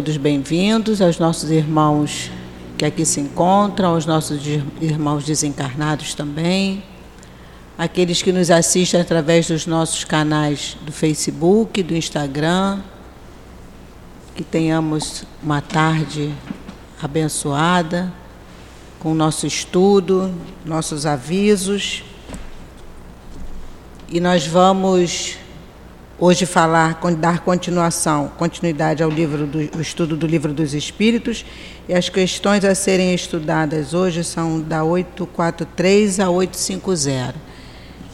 Todos bem-vindos aos nossos irmãos que aqui se encontram, aos nossos irmãos desencarnados também, aqueles que nos assistem através dos nossos canais do Facebook, do Instagram. Que tenhamos uma tarde abençoada com o nosso estudo, nossos avisos. E nós vamos hoje falar, dar continuação, continuidade ao livro do estudo do livro dos Espíritos. E as questões a serem estudadas hoje são da 843 a 850.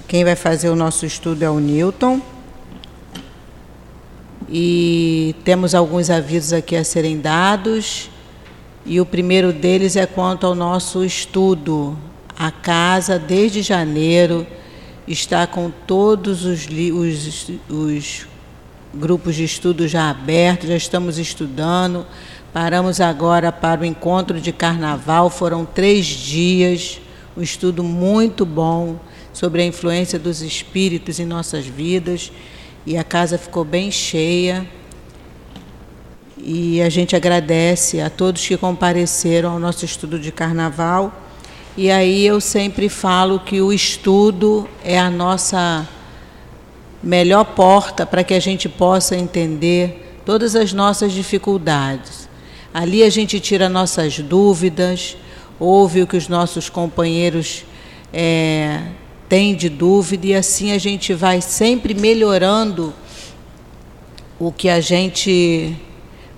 Quem vai fazer o nosso estudo é o Newton. E temos alguns avisos aqui a serem dados. E o primeiro deles é quanto ao nosso estudo. A casa, desde janeiro, está com todos os, os, os grupos de estudo já abertos, já estamos estudando. Paramos agora para o encontro de carnaval, foram três dias, um estudo muito bom sobre a influência dos espíritos em nossas vidas. E a casa ficou bem cheia. E a gente agradece a todos que compareceram ao nosso estudo de carnaval e aí eu sempre falo que o estudo é a nossa melhor porta para que a gente possa entender todas as nossas dificuldades. Ali a gente tira nossas dúvidas, ouve o que os nossos companheiros é, têm de dúvida e assim a gente vai sempre melhorando o que a gente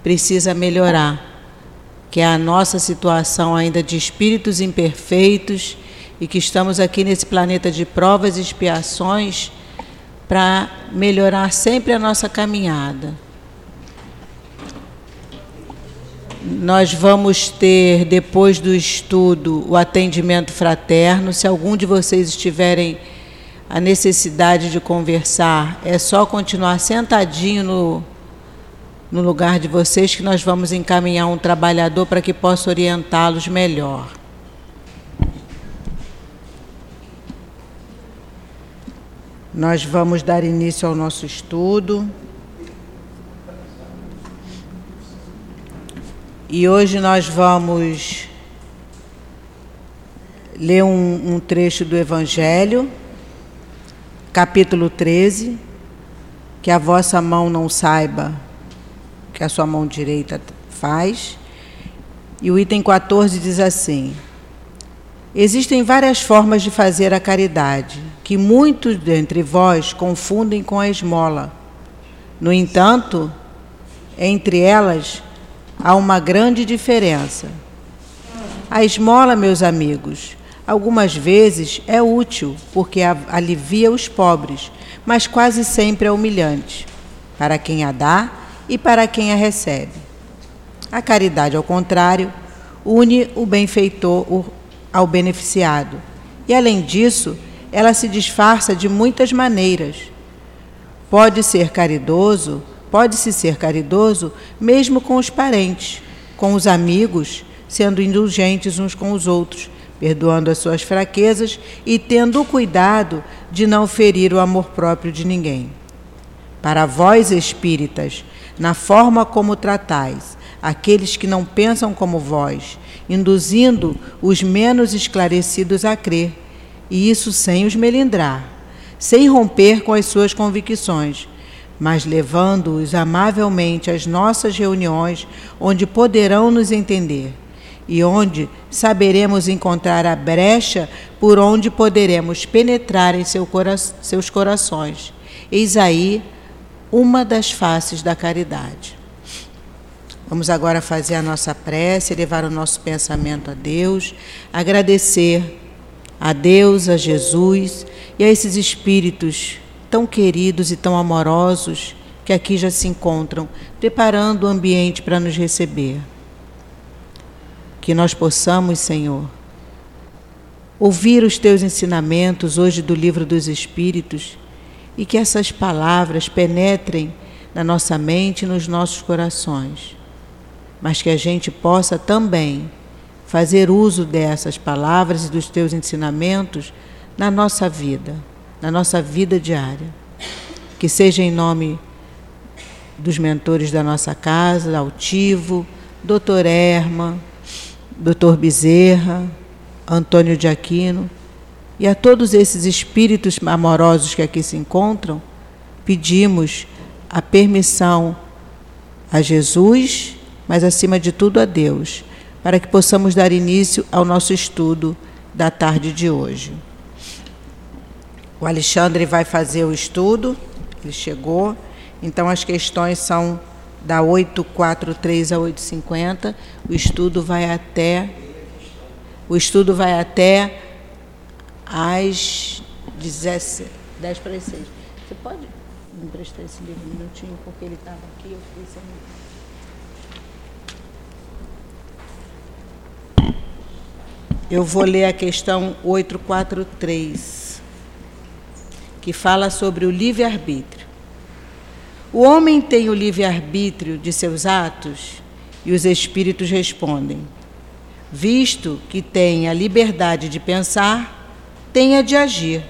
precisa melhorar que é a nossa situação ainda de espíritos imperfeitos e que estamos aqui nesse planeta de provas e expiações para melhorar sempre a nossa caminhada. Nós vamos ter, depois do estudo, o atendimento fraterno. Se algum de vocês estiverem a necessidade de conversar, é só continuar sentadinho no, no lugar de vocês que nós vamos encaminhar um trabalhador para que possa orientá-los melhor. Nós vamos dar início ao nosso estudo. E hoje nós vamos ler um, um trecho do Evangelho, capítulo 13, que a vossa mão não saiba que a sua mão direita faz. E o item 14 diz assim: Existem várias formas de fazer a caridade, que muitos dentre vós confundem com a esmola. No entanto, entre elas há uma grande diferença. A esmola, meus amigos, algumas vezes é útil, porque alivia os pobres, mas quase sempre é humilhante. Para quem a dá, e para quem a recebe. A caridade, ao contrário, une o benfeitor ao beneficiado. E, além disso, ela se disfarça de muitas maneiras. Pode ser caridoso, pode-se ser caridoso mesmo com os parentes, com os amigos, sendo indulgentes uns com os outros, perdoando as suas fraquezas e tendo o cuidado de não ferir o amor próprio de ninguém. Para vós, espíritas, na forma como tratais aqueles que não pensam como vós, induzindo os menos esclarecidos a crer, e isso sem os melindrar, sem romper com as suas convicções, mas levando-os amavelmente às nossas reuniões, onde poderão nos entender e onde saberemos encontrar a brecha por onde poderemos penetrar em seu cora seus corações. Eis aí uma das faces da caridade. Vamos agora fazer a nossa prece, levar o nosso pensamento a Deus, agradecer a Deus, a Jesus e a esses espíritos tão queridos e tão amorosos que aqui já se encontram, preparando o ambiente para nos receber. Que nós possamos, Senhor, ouvir os teus ensinamentos hoje do livro dos Espíritos e que essas palavras penetrem na nossa mente e nos nossos corações, mas que a gente possa também fazer uso dessas palavras e dos teus ensinamentos na nossa vida, na nossa vida diária. Que seja em nome dos mentores da nossa casa, Altivo, Dr. Erma, Dr. Bezerra, Antônio de Aquino, e a todos esses espíritos amorosos que aqui se encontram, pedimos a permissão a Jesus, mas acima de tudo a Deus, para que possamos dar início ao nosso estudo da tarde de hoje. O Alexandre vai fazer o estudo, ele chegou, então as questões são da 843 a 850, o estudo vai até o estudo vai até às 17, 10 para as 6. Você pode me emprestar esse livro um minutinho, porque ele estava aqui, eu fiquei sem. Eu vou ler a questão 843, que fala sobre o livre-arbítrio. O homem tem o livre-arbítrio de seus atos? E os espíritos respondem: Visto que tem a liberdade de pensar, tem a de agir.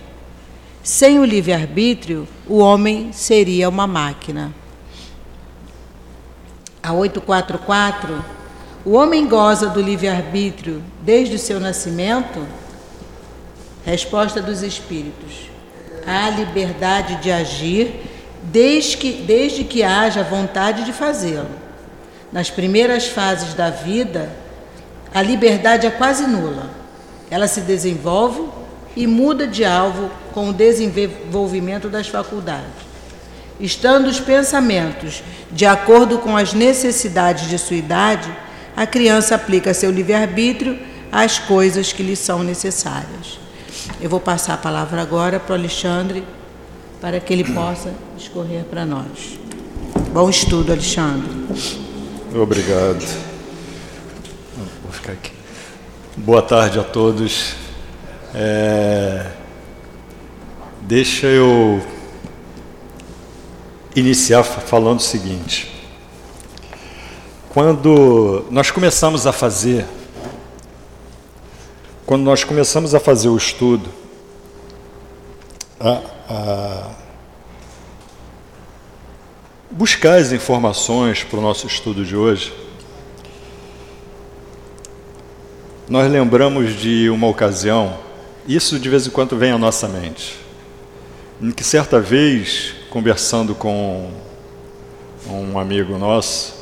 Sem o livre-arbítrio, o homem seria uma máquina. A 844, o homem goza do livre-arbítrio desde o seu nascimento? Resposta dos espíritos: há liberdade de agir desde que, desde que haja vontade de fazê-lo. Nas primeiras fases da vida, a liberdade é quase nula. Ela se desenvolve e muda de alvo com o desenvolvimento das faculdades. Estando os pensamentos de acordo com as necessidades de sua idade, a criança aplica seu livre-arbítrio às coisas que lhe são necessárias. Eu vou passar a palavra agora para o Alexandre, para que ele possa discorrer para nós. Bom estudo, Alexandre. Obrigado. Vou ficar aqui. Boa tarde a todos. É... Deixa eu iniciar falando o seguinte. Quando nós começamos a fazer, quando nós começamos a fazer o estudo, a, a buscar as informações para o nosso estudo de hoje, nós lembramos de uma ocasião, isso de vez em quando vem à nossa mente, em que certa vez, conversando com um amigo nosso,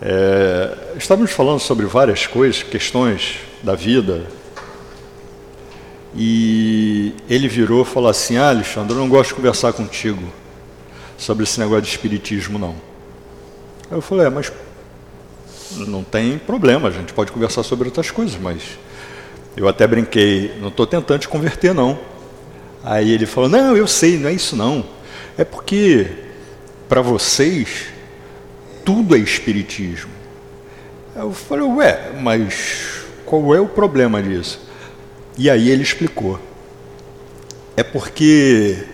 é, estávamos falando sobre várias coisas, questões da vida, e ele virou e falou assim: Ah, Alexandre, eu não gosto de conversar contigo sobre esse negócio de espiritismo, não. Eu falei: É, mas não tem problema, a gente pode conversar sobre outras coisas, mas eu até brinquei, não estou tentando te converter, não. Aí ele falou: Não, eu sei, não é isso não. É porque para vocês tudo é espiritismo. Eu falei: Ué, mas qual é o problema disso? E aí ele explicou. É porque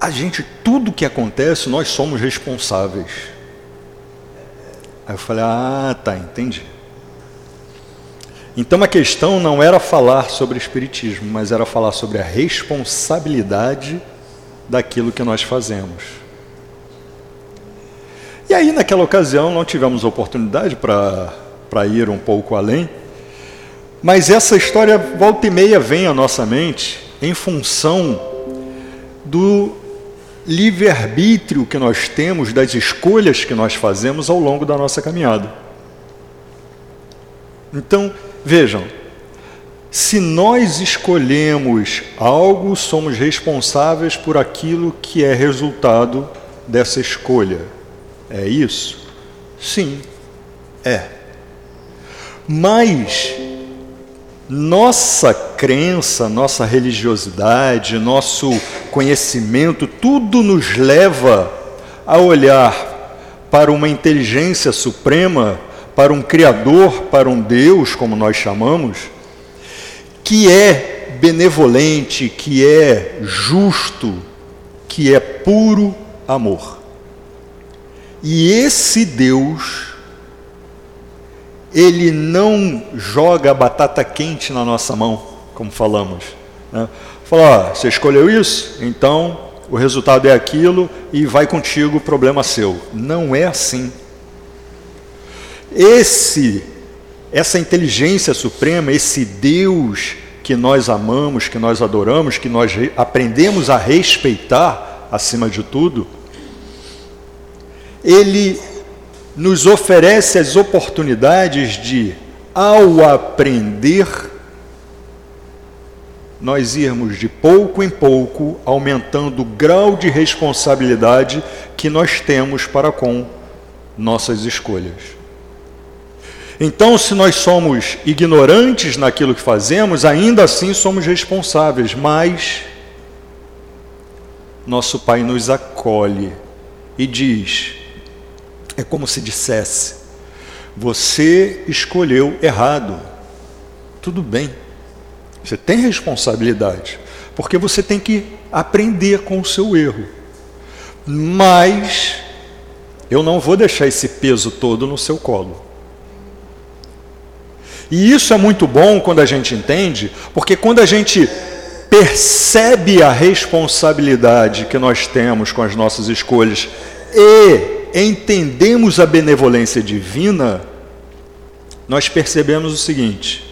a gente, tudo que acontece, nós somos responsáveis. Aí eu falei: Ah, tá, entendi. Então a questão não era falar sobre espiritismo, mas era falar sobre a responsabilidade daquilo que nós fazemos. E aí, naquela ocasião, não tivemos oportunidade para ir um pouco além, mas essa história, volta e meia, vem à nossa mente em função do livre-arbítrio que nós temos, das escolhas que nós fazemos ao longo da nossa caminhada. Então, vejam, se nós escolhemos algo, somos responsáveis por aquilo que é resultado dessa escolha. É isso? Sim, é. Mas nossa crença, nossa religiosidade, nosso conhecimento, tudo nos leva a olhar para uma inteligência suprema, para um Criador, para um Deus, como nós chamamos, que é benevolente, que é justo, que é puro amor. E esse Deus, ele não joga batata quente na nossa mão, como falamos. Né? Fala, ó, você escolheu isso? Então o resultado é aquilo e vai contigo, problema seu. Não é assim. Esse essa inteligência suprema, esse Deus que nós amamos, que nós adoramos, que nós aprendemos a respeitar acima de tudo, ele nos oferece as oportunidades de, ao aprender, nós irmos de pouco em pouco aumentando o grau de responsabilidade que nós temos para com nossas escolhas. Então, se nós somos ignorantes naquilo que fazemos, ainda assim somos responsáveis, mas nosso Pai nos acolhe e diz: é como se dissesse, você escolheu errado, tudo bem, você tem responsabilidade, porque você tem que aprender com o seu erro, mas eu não vou deixar esse peso todo no seu colo. E isso é muito bom quando a gente entende, porque quando a gente percebe a responsabilidade que nós temos com as nossas escolhas e entendemos a benevolência divina, nós percebemos o seguinte: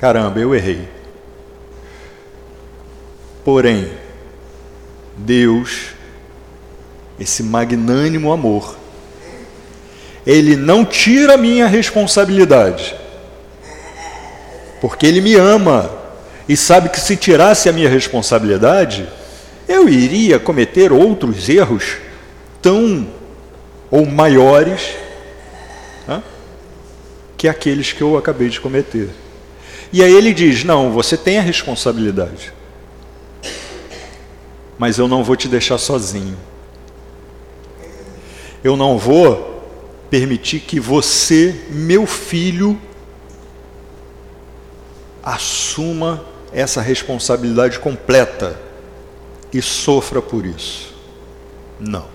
caramba, eu errei. Porém, Deus, esse magnânimo amor, Ele não tira a minha responsabilidade porque Ele me ama e sabe que se tirasse a minha responsabilidade, eu iria cometer outros erros tão ou maiores né, que aqueles que eu acabei de cometer. E aí ele diz: Não, você tem a responsabilidade, mas eu não vou te deixar sozinho. Eu não vou permitir que você, meu filho, assuma essa responsabilidade completa e sofra por isso. Não.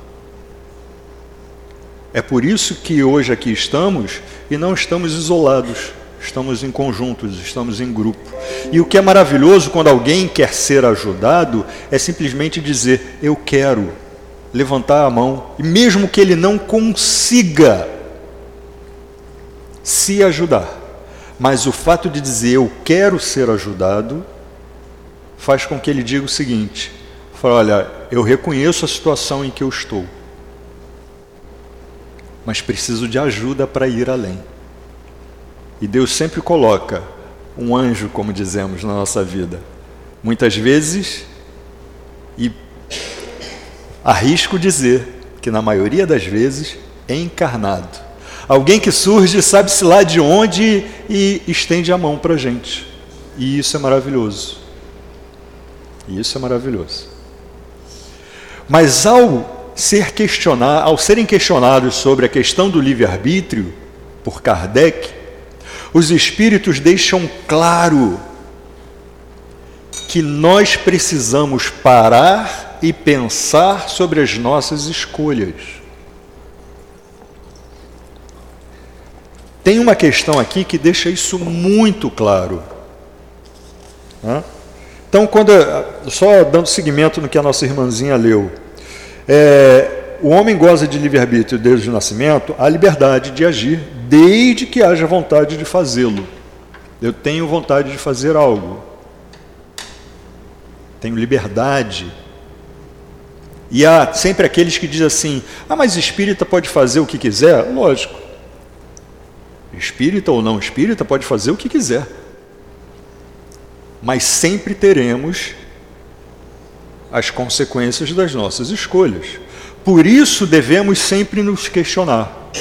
É por isso que hoje aqui estamos e não estamos isolados, estamos em conjuntos, estamos em grupo. E o que é maravilhoso quando alguém quer ser ajudado é simplesmente dizer: Eu quero, levantar a mão, e mesmo que ele não consiga se ajudar, mas o fato de dizer eu quero ser ajudado faz com que ele diga o seguinte: fala, olha, eu reconheço a situação em que eu estou, mas preciso de ajuda para ir além. E Deus sempre coloca um anjo, como dizemos na nossa vida, muitas vezes, e arrisco dizer que na maioria das vezes, encarnado Alguém que surge, sabe-se lá de onde, e estende a mão para a gente. E isso é maravilhoso. E isso é maravilhoso. Mas ao ser questionar, ao serem questionados sobre a questão do livre-arbítrio por Kardec, os espíritos deixam claro que nós precisamos parar e pensar sobre as nossas escolhas. Tem uma questão aqui que deixa isso muito claro. Então, quando só dando seguimento no que a nossa irmãzinha leu, é, o homem goza de livre-arbítrio desde o nascimento, a liberdade de agir, desde que haja vontade de fazê-lo. Eu tenho vontade de fazer algo, tenho liberdade. E há sempre aqueles que dizem assim: ah, mas espírita pode fazer o que quiser? Lógico espírita ou não espírita, pode fazer o que quiser. Mas sempre teremos as consequências das nossas escolhas. Por isso devemos sempre nos questionar: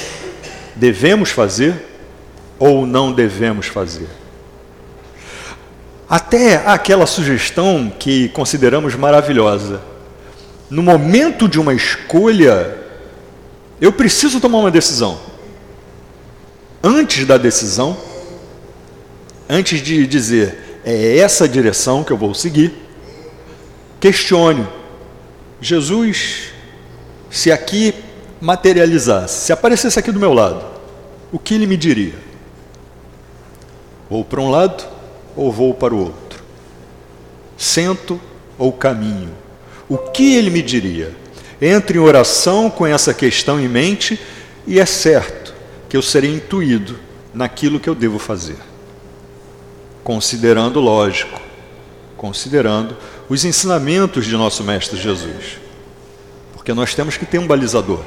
devemos fazer ou não devemos fazer? Até aquela sugestão que consideramos maravilhosa. No momento de uma escolha, eu preciso tomar uma decisão antes da decisão, antes de dizer é essa direção que eu vou seguir, questione: Jesus, se aqui materializasse, se aparecesse aqui do meu lado, o que ele me diria? Vou para um lado ou vou para o outro? Sento ou caminho? o que ele me diria. Entre em oração com essa questão em mente e é certo que eu serei intuído naquilo que eu devo fazer. Considerando lógico, considerando os ensinamentos de nosso Mestre Jesus. Porque nós temos que ter um balizador.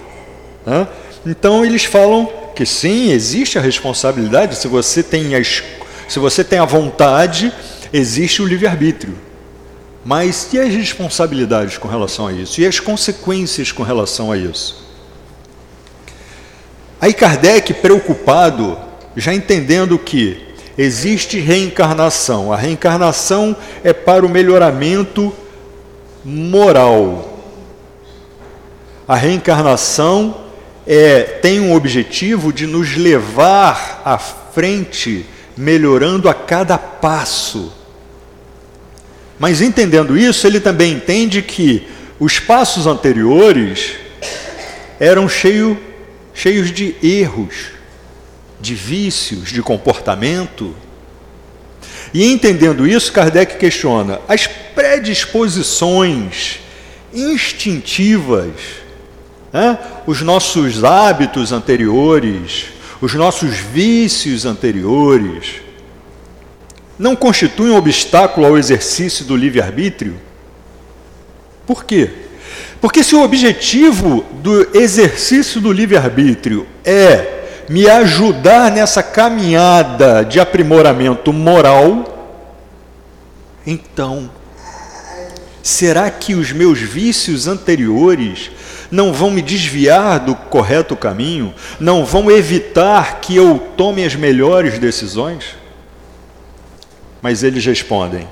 Né? Então eles falam que sim, existe a responsabilidade, se você tem a, se você tem a vontade, existe o livre-arbítrio. Mas e as responsabilidades com relação a isso? E as consequências com relação a isso? Aí Kardec, preocupado, já entendendo que existe reencarnação, a reencarnação é para o melhoramento moral. A reencarnação é, tem um objetivo de nos levar à frente, melhorando a cada passo. Mas entendendo isso, ele também entende que os passos anteriores eram cheio, cheios de erros, de vícios, de comportamento. E entendendo isso, Kardec questiona as predisposições instintivas, né? os nossos hábitos anteriores, os nossos vícios anteriores, não constituem um obstáculo ao exercício do livre-arbítrio? Por quê? Porque se o objetivo do exercício do livre-arbítrio é me ajudar nessa caminhada de aprimoramento moral, então, será que os meus vícios anteriores não vão me desviar do correto caminho? Não vão evitar que eu tome as melhores decisões? Mas eles respondem: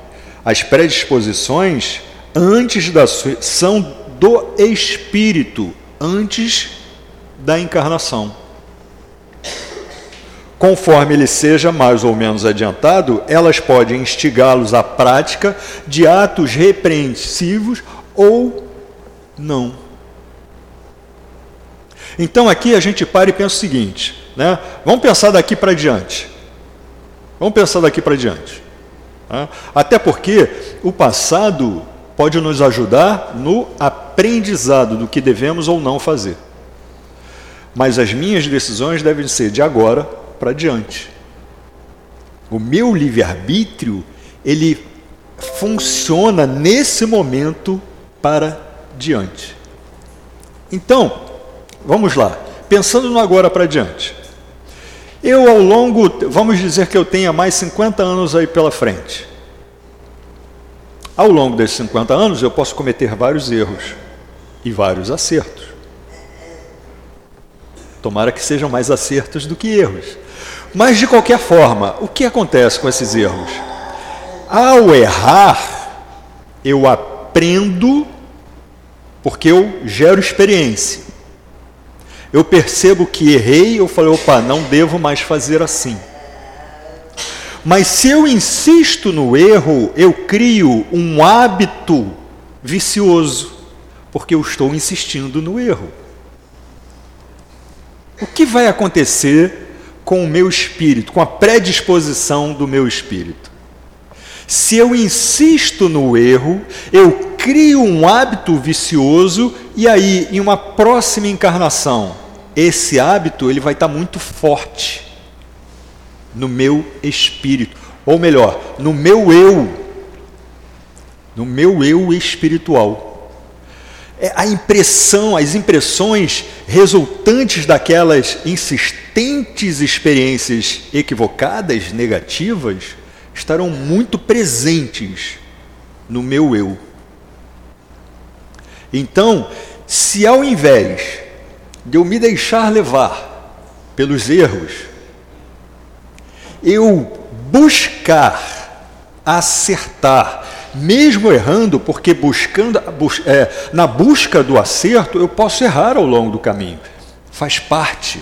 as predisposições antes da são do espírito, antes da encarnação. Conforme ele seja mais ou menos adiantado, elas podem instigá-los à prática de atos repreensivos ou não. Então aqui a gente para e pensa o seguinte, né? Vamos pensar daqui para diante. Vamos pensar daqui para diante. Né? Até porque o passado pode nos ajudar no aprendizado do que devemos ou não fazer. Mas as minhas decisões devem ser de agora para diante. O meu livre-arbítrio, ele funciona nesse momento para diante. Então, vamos lá. Pensando no agora para diante. Eu, ao longo, vamos dizer que eu tenha mais 50 anos aí pela frente. Ao longo desses 50 anos, eu posso cometer vários erros e vários acertos. Tomara que sejam mais acertos do que erros. Mas, de qualquer forma, o que acontece com esses erros? Ao errar, eu aprendo porque eu gero experiência eu percebo que errei, eu falei, opa, não devo mais fazer assim. Mas se eu insisto no erro, eu crio um hábito vicioso, porque eu estou insistindo no erro. O que vai acontecer com o meu espírito, com a predisposição do meu espírito? Se eu insisto no erro, eu crio um hábito vicioso e aí, em uma próxima encarnação, esse hábito ele vai estar muito forte no meu espírito, ou melhor, no meu eu, no meu eu espiritual. É a impressão, as impressões resultantes daquelas insistentes experiências equivocadas, negativas, estarão muito presentes no meu eu. Então, se ao invés de eu me deixar levar pelos erros, eu buscar acertar, mesmo errando, porque buscando é, na busca do acerto eu posso errar ao longo do caminho. Faz parte.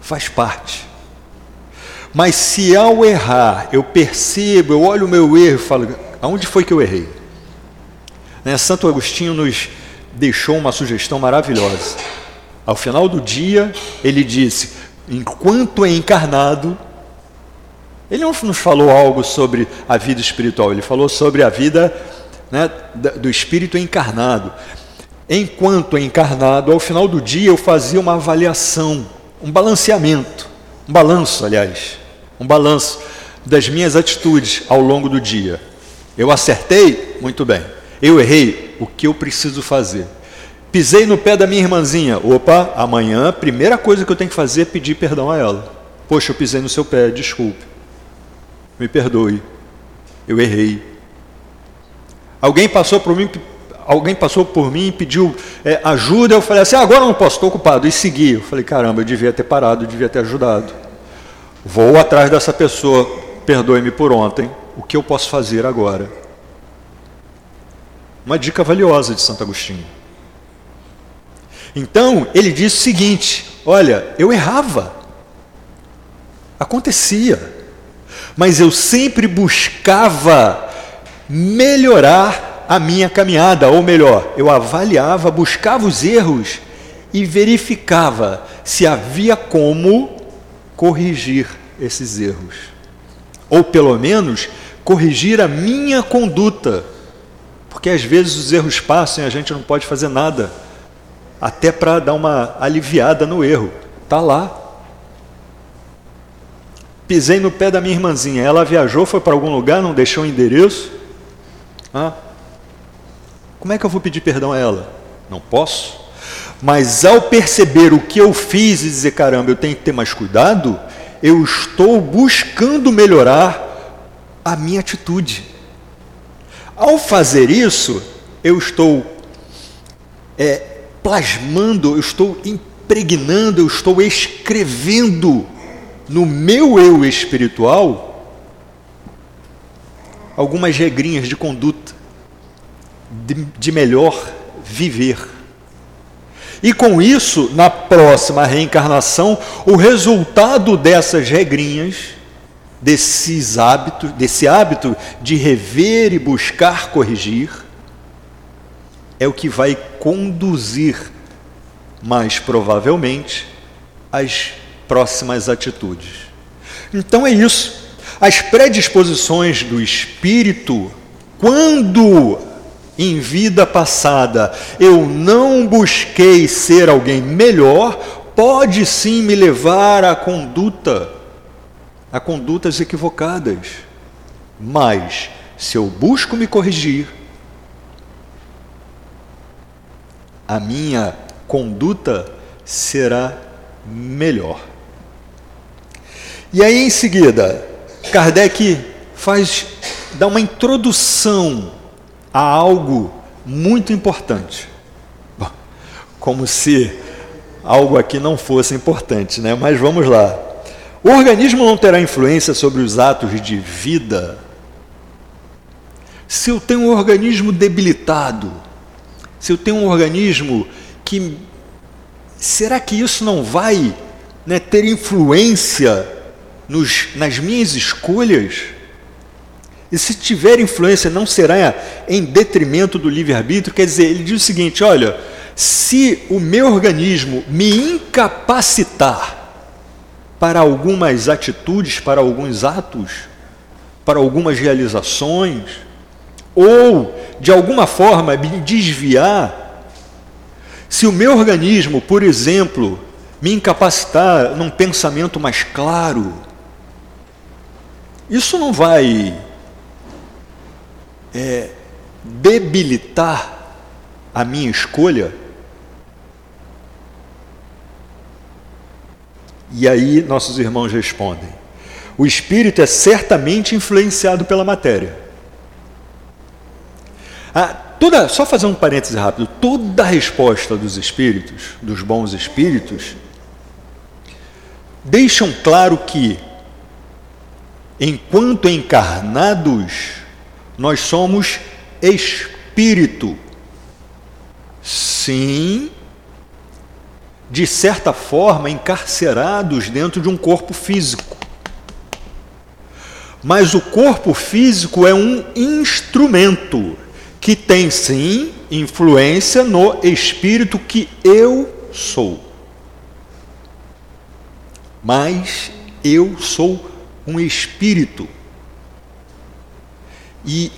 Faz parte. Mas se ao errar eu percebo, eu olho o meu erro e falo, aonde foi que eu errei? Né? Santo Agostinho nos deixou uma sugestão maravilhosa. Ao final do dia, ele disse: enquanto é encarnado, ele não nos falou algo sobre a vida espiritual, ele falou sobre a vida né, do espírito encarnado. Enquanto encarnado, ao final do dia eu fazia uma avaliação, um balanceamento, um balanço, aliás, um balanço das minhas atitudes ao longo do dia. Eu acertei? Muito bem. Eu errei? O que eu preciso fazer? Pisei no pé da minha irmãzinha. Opa, amanhã primeira coisa que eu tenho que fazer é pedir perdão a ela. Poxa, eu pisei no seu pé, desculpe. Me perdoe. Eu errei. Alguém passou por mim, alguém passou por mim e pediu é, ajuda, eu falei assim, ah, agora não posso, estou ocupado, e segui. Eu falei, caramba, eu devia ter parado, eu devia ter ajudado. Vou atrás dessa pessoa, perdoe-me por ontem, o que eu posso fazer agora? Uma dica valiosa de Santo Agostinho. Então, ele disse o seguinte: olha, eu errava, acontecia, mas eu sempre buscava melhorar a minha caminhada, ou melhor, eu avaliava, buscava os erros e verificava se havia como corrigir esses erros. Ou pelo menos corrigir a minha conduta. Porque às vezes os erros passam e a gente não pode fazer nada, até para dar uma aliviada no erro. Está lá. Pisei no pé da minha irmãzinha. Ela viajou, foi para algum lugar, não deixou o endereço. Como é que eu vou pedir perdão a ela? Não posso. Mas ao perceber o que eu fiz e dizer, caramba, eu tenho que ter mais cuidado, eu estou buscando melhorar a minha atitude. Ao fazer isso, eu estou é, plasmando, eu estou impregnando, eu estou escrevendo no meu eu espiritual algumas regrinhas de conduta, de, de melhor viver. E com isso, na próxima reencarnação, o resultado dessas regrinhas, desses hábitos, desse hábito de rever e buscar corrigir, é o que vai conduzir, mais provavelmente, as próximas atitudes. Então é isso. As predisposições do espírito, quando em vida passada eu não busquei ser alguém melhor, pode sim me levar à conduta, a condutas equivocadas. Mas, se eu busco me corrigir, a minha conduta será melhor. E aí, em seguida, Kardec faz, dá uma introdução há algo muito importante. Bom, como se algo aqui não fosse importante, né? Mas vamos lá. O organismo não terá influência sobre os atos de vida se eu tenho um organismo debilitado, se eu tenho um organismo que. Será que isso não vai né, ter influência nos, nas minhas escolhas? E se tiver influência, não será em detrimento do livre-arbítrio? Quer dizer, ele diz o seguinte: olha, se o meu organismo me incapacitar para algumas atitudes, para alguns atos, para algumas realizações, ou de alguma forma me desviar, se o meu organismo, por exemplo, me incapacitar num pensamento mais claro, isso não vai é, debilitar a minha escolha? E aí nossos irmãos respondem: o espírito é certamente influenciado pela matéria. Ah, toda, só fazer um parêntese rápido: toda a resposta dos espíritos, dos bons espíritos, deixam claro que, enquanto encarnados, nós somos espírito. Sim, de certa forma, encarcerados dentro de um corpo físico. Mas o corpo físico é um instrumento que tem sim influência no espírito que eu sou. Mas eu sou um espírito. E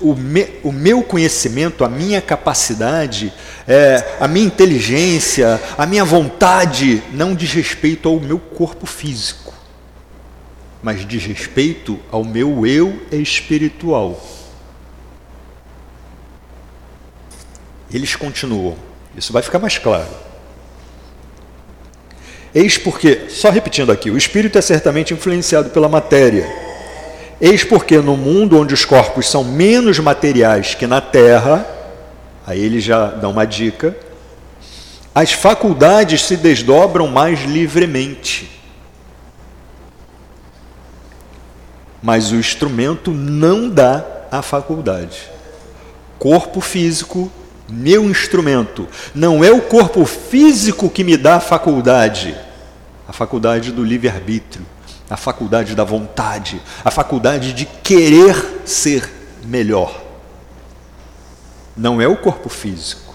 o, me, o meu conhecimento, a minha capacidade, é, a minha inteligência, a minha vontade não diz respeito ao meu corpo físico, mas diz respeito ao meu eu espiritual. Eles continuam, isso vai ficar mais claro. Eis porque, só repetindo aqui, o espírito é certamente influenciado pela matéria Eis porque no mundo onde os corpos são menos materiais que na terra, aí ele já dá uma dica, as faculdades se desdobram mais livremente. Mas o instrumento não dá a faculdade. Corpo físico, meu instrumento. Não é o corpo físico que me dá a faculdade, a faculdade do livre-arbítrio a faculdade da vontade, a faculdade de querer ser melhor. Não é o corpo físico.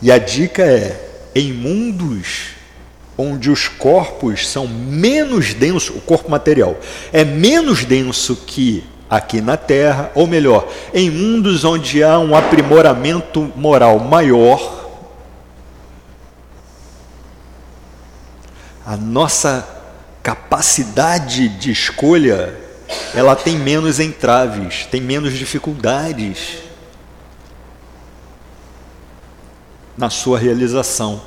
E a dica é: em mundos onde os corpos são menos densos, o corpo material é menos denso que aqui na Terra, ou melhor, em mundos onde há um aprimoramento moral maior, a nossa capacidade de escolha ela tem menos entraves, tem menos dificuldades na sua realização.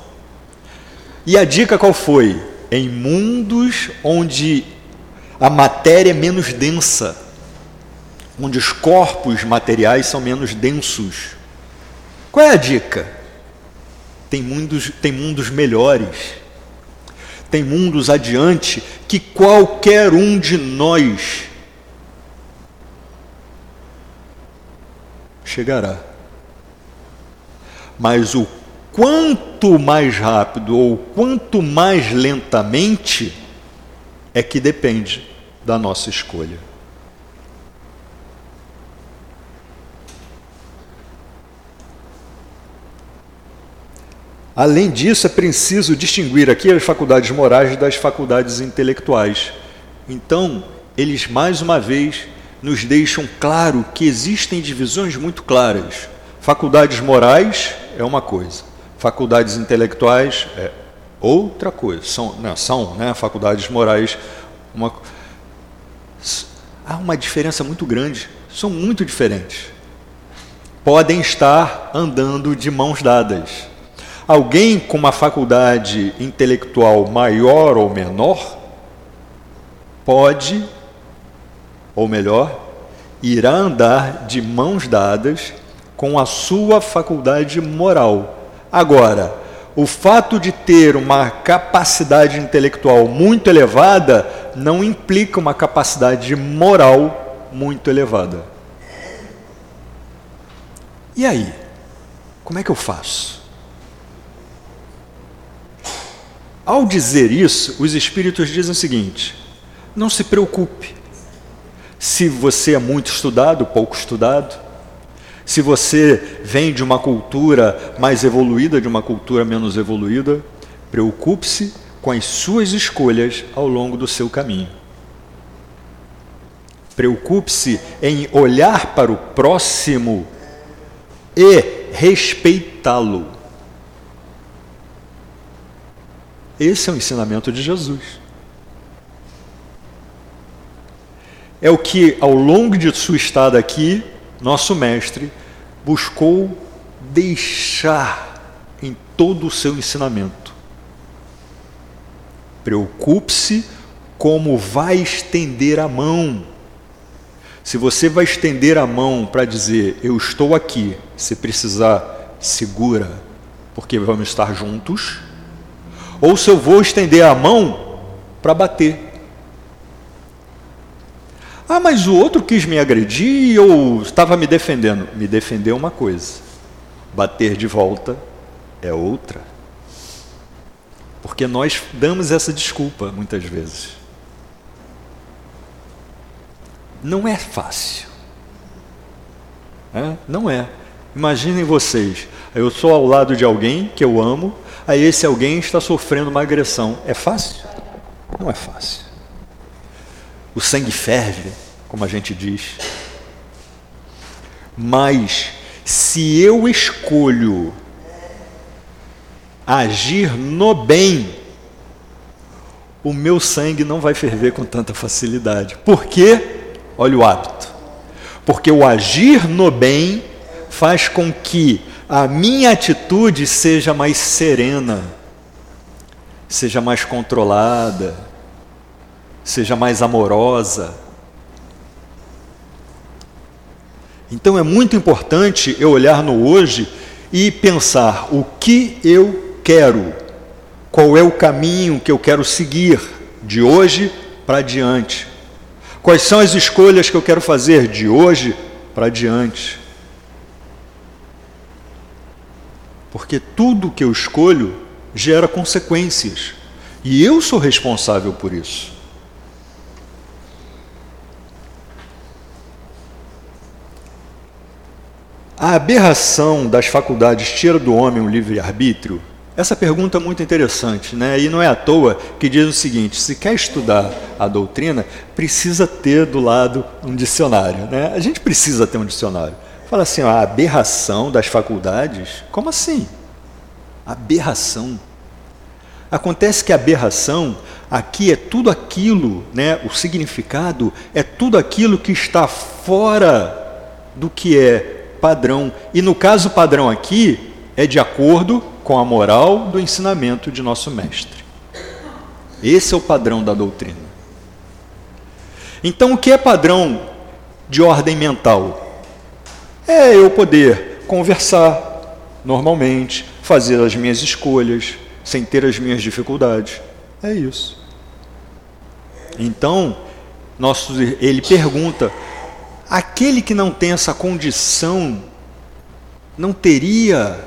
E a dica qual foi? Em mundos onde a matéria é menos densa, onde os corpos materiais são menos densos. Qual é a dica? Tem mundos, tem mundos melhores tem mundos adiante que qualquer um de nós chegará. Mas o quanto mais rápido ou quanto mais lentamente é que depende da nossa escolha. Além disso, é preciso distinguir aqui as faculdades morais das faculdades intelectuais. Então, eles mais uma vez nos deixam claro que existem divisões muito claras. Faculdades morais é uma coisa, faculdades intelectuais é outra coisa. São, não, são né, faculdades morais uma há uma diferença muito grande, são muito diferentes. Podem estar andando de mãos dadas Alguém com uma faculdade intelectual maior ou menor pode, ou melhor, irá andar de mãos dadas com a sua faculdade moral. Agora, o fato de ter uma capacidade intelectual muito elevada não implica uma capacidade moral muito elevada. E aí? Como é que eu faço? Ao dizer isso, os espíritos dizem o seguinte: não se preocupe. Se você é muito estudado, pouco estudado, se você vem de uma cultura mais evoluída, de uma cultura menos evoluída, preocupe-se com as suas escolhas ao longo do seu caminho. Preocupe-se em olhar para o próximo e respeitá-lo. Esse é o ensinamento de Jesus. É o que, ao longo de sua estada aqui, nosso Mestre buscou deixar em todo o seu ensinamento. Preocupe-se como vai estender a mão. Se você vai estender a mão para dizer, eu estou aqui, se precisar, segura, porque vamos estar juntos ou se eu vou estender a mão para bater. Ah, mas o outro quis me agredir ou estava me defendendo. Me defender é uma coisa, bater de volta é outra. Porque nós damos essa desculpa muitas vezes. Não é fácil. É? Não é. Imaginem vocês, eu sou ao lado de alguém que eu amo, aí esse alguém está sofrendo uma agressão. É fácil? Não é fácil. o sangue ferve, como a gente diz. Mas se eu escolho agir no bem, o meu sangue não vai ferver com tanta facilidade. Por quê? Olha o hábito. Porque o agir no bem faz com que a minha atitude seja mais serena, seja mais controlada, seja mais amorosa. Então é muito importante eu olhar no hoje e pensar o que eu quero, qual é o caminho que eu quero seguir de hoje para diante. Quais são as escolhas que eu quero fazer de hoje para diante? Porque tudo que eu escolho gera consequências. E eu sou responsável por isso. A aberração das faculdades tira do homem o livre-arbítrio? Essa pergunta é muito interessante, né? e não é à toa que diz o seguinte: se quer estudar a doutrina, precisa ter do lado um dicionário. Né? A gente precisa ter um dicionário. Fala assim, a aberração das faculdades? Como assim? Aberração. Acontece que a aberração aqui é tudo aquilo, né? o significado é tudo aquilo que está fora do que é padrão. E no caso padrão aqui, é de acordo com a moral do ensinamento de nosso mestre. Esse é o padrão da doutrina. Então, o que é padrão de ordem mental? É eu poder conversar normalmente, fazer as minhas escolhas, sem ter as minhas dificuldades. É isso. Então, nosso, ele pergunta: aquele que não tem essa condição não teria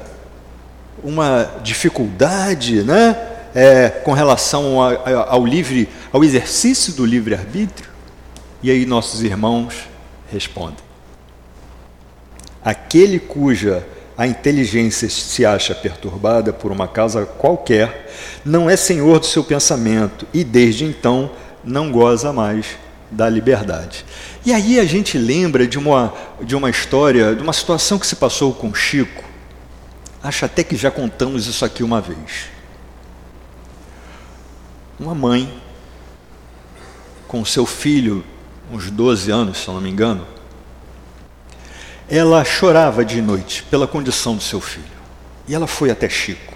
uma dificuldade né, é, com relação ao livre, ao exercício do livre-arbítrio? E aí nossos irmãos respondem. Aquele cuja a inteligência se acha perturbada por uma causa qualquer, não é senhor do seu pensamento e desde então não goza mais da liberdade. E aí a gente lembra de uma, de uma história, de uma situação que se passou com Chico, Acho até que já contamos isso aqui uma vez. Uma mãe com seu filho, uns 12 anos, se eu não me engano, ela chorava de noite pela condição do seu filho. E ela foi até Chico,